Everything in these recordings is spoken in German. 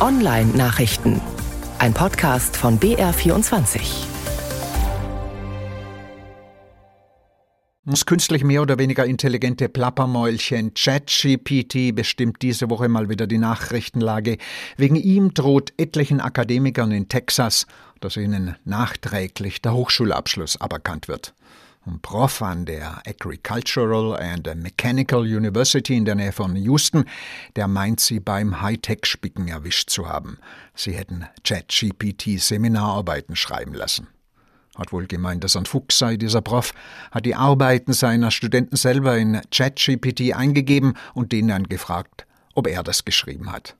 Online-Nachrichten. Ein Podcast von BR24. Das künstlich mehr oder weniger intelligente Plappermäulchen ChatGPT bestimmt diese Woche mal wieder die Nachrichtenlage. Wegen ihm droht etlichen Akademikern in Texas, dass ihnen nachträglich der Hochschulabschluss aberkannt wird. Ein Prof an der Agricultural and Mechanical University in der Nähe von Houston, der meint sie beim Hightech-Spicken erwischt zu haben. Sie hätten ChatGPT Seminararbeiten schreiben lassen. Hat wohl gemeint, dass ein Fuchs sei, dieser Prof, hat die Arbeiten seiner Studenten selber in ChatGPT eingegeben und den dann gefragt, ob er das geschrieben hat.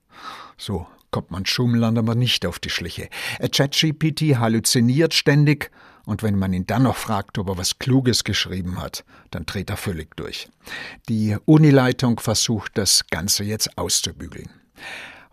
So kommt man Schummlern aber nicht auf die Schliche. ChatGPT halluziniert ständig und wenn man ihn dann noch fragt, ob er was Kluges geschrieben hat, dann dreht er völlig durch. Die Unileitung versucht, das Ganze jetzt auszubügeln.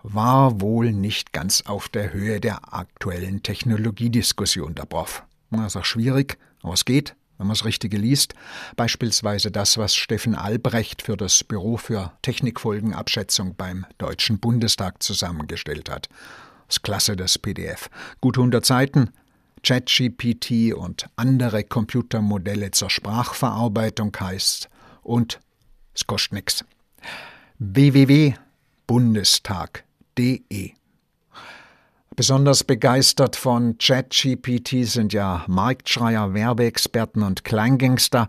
War wohl nicht ganz auf der Höhe der aktuellen Technologiediskussion der Prof. Das ist auch schwierig, aber es geht, wenn man das Richtige liest. Beispielsweise das, was Steffen Albrecht für das Büro für Technikfolgenabschätzung beim Deutschen Bundestag zusammengestellt hat. Das ist klasse, das PDF. Gut 100 Seiten, ChatGPT und andere Computermodelle zur Sprachverarbeitung heißt und es kostet nichts. www.bundestag.de Besonders begeistert von ChatGPT sind ja Marktschreier, Werbeexperten und Kleingangster.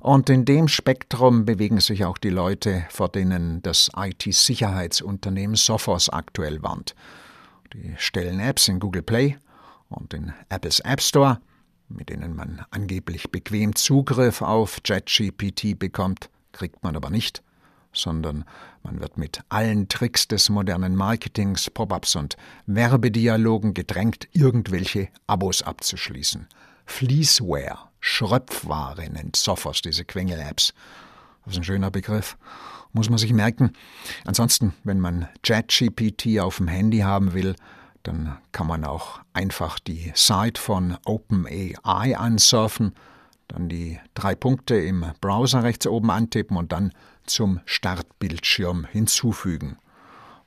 Und in dem Spektrum bewegen sich auch die Leute, vor denen das IT-Sicherheitsunternehmen Sophos aktuell warnt. Die stellen Apps in Google Play und in Apples App Store, mit denen man angeblich bequem Zugriff auf ChatGPT bekommt, kriegt man aber nicht, sondern man wird mit allen Tricks des modernen Marketings, Pop-ups und Werbedialogen gedrängt, irgendwelche Abos abzuschließen. Fleeceware, Schröpfware nennt Sophos diese Quengel-Apps. Das ist ein schöner Begriff. Muss man sich merken. Ansonsten, wenn man ChatGPT auf dem Handy haben will, dann kann man auch einfach die Site von OpenAI ansurfen, dann die drei Punkte im Browser rechts oben antippen und dann zum Startbildschirm hinzufügen.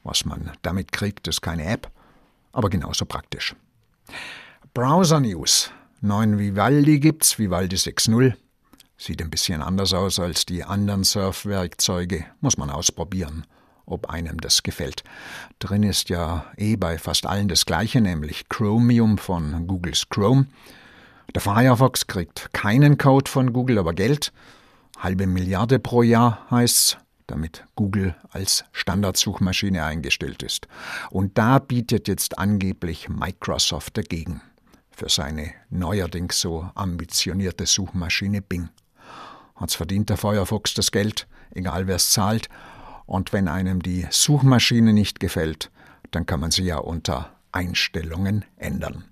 Was man damit kriegt, ist keine App, aber genauso praktisch. Browser News. Neuen Vivaldi gibt's, Vivaldi 6.0. Sieht ein bisschen anders aus als die anderen Surfwerkzeuge, muss man ausprobieren ob einem das gefällt. Drin ist ja eh bei fast allen das gleiche, nämlich Chromium von Googles Chrome. Der Firefox kriegt keinen Code von Google, aber Geld. Halbe Milliarde pro Jahr heißt's, damit Google als Standardsuchmaschine eingestellt ist. Und da bietet jetzt angeblich Microsoft dagegen für seine neuerdings so ambitionierte Suchmaschine Bing. Hat's verdient der Firefox das Geld, egal wer es zahlt, und wenn einem die Suchmaschine nicht gefällt, dann kann man sie ja unter Einstellungen ändern.